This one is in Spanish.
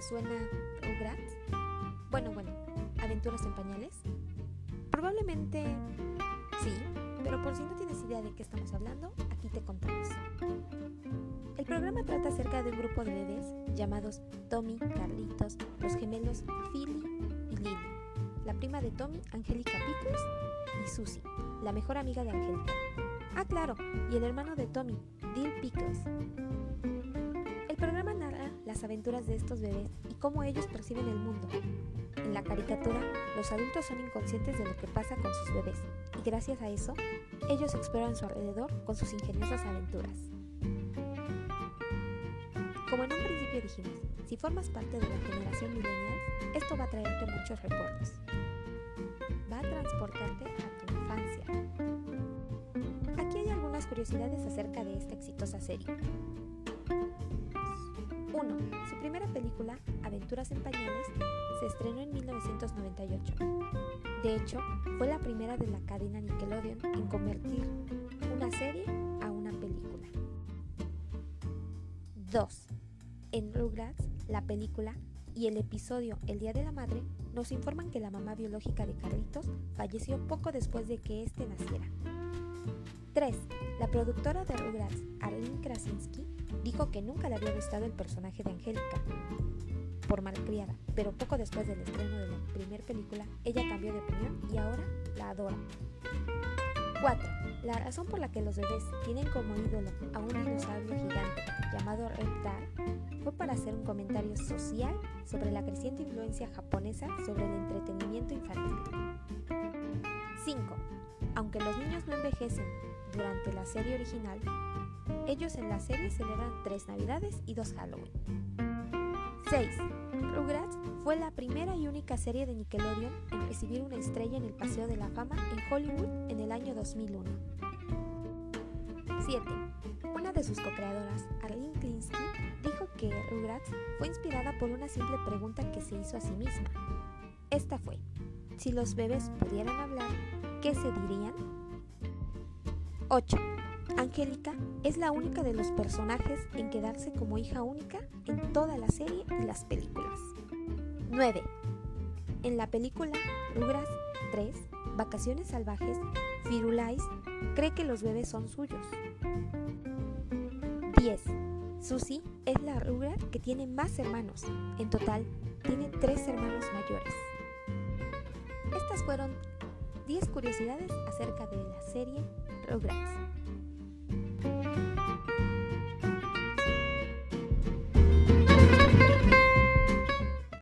suena Rugrats? Bueno, bueno, ¿aventuras en pañales? Probablemente sí, pero por si no tienes idea de qué estamos hablando, aquí te contamos. El programa trata acerca de un grupo de bebés llamados Tommy, Carlitos, los gemelos Philly y Lily, la prima de Tommy, Angélica Pickles, y Susie, la mejor amiga de Angélica. Ah, claro, y el hermano de Tommy, Dill Pickles. Las aventuras de estos bebés y cómo ellos perciben el mundo. En la caricatura, los adultos son inconscientes de lo que pasa con sus bebés y gracias a eso, ellos exploran su alrededor con sus ingeniosas aventuras. Como en un principio dijimos, si formas parte de la generación millennials, esto va a traerte muchos recuerdos. Va a transportarte a tu infancia. Aquí hay algunas curiosidades acerca de esta exitosa serie. 1. Su primera película, Aventuras en Pañales, se estrenó en 1998. De hecho, fue la primera de la cadena Nickelodeon en convertir una serie a una película. 2. En Rugrats, la película y el episodio El Día de la Madre nos informan que la mamá biológica de Carlitos falleció poco después de que éste naciera. 3. La productora de Rugrats, Arlene Krasinski, dijo que nunca le había gustado el personaje de Angélica por malcriada, pero poco después del estreno de la primera película, ella cambió de opinión y ahora la adora. 4. La razón por la que los bebés tienen como ídolo a un dinosaurio gigante llamado Reptar fue para hacer un comentario social sobre la creciente influencia japonesa sobre el entretenimiento infantil. 5. Aunque los niños no envejecen durante la serie original, ellos en la serie celebran tres Navidades y dos Halloween. 6. Rugrats fue la primera y única serie de Nickelodeon en recibir una estrella en el Paseo de la Fama en Hollywood en el año 2001. 7. Una de sus co-creadoras, Arlene Klinsky, dijo que Rugrats fue inspirada por una simple pregunta que se hizo a sí misma. Esta fue, si los bebés pudieran hablar, ¿qué se dirían? 8. Angélica es la única de los personajes en quedarse como hija única en toda la serie y las películas. 9. En la película Rugrats 3, Vacaciones Salvajes, Firulais cree que los bebés son suyos. 10. Susie es la Rugrat que tiene más hermanos. En total, tiene tres hermanos mayores. Estas fueron 10 curiosidades acerca de la serie Rugrats.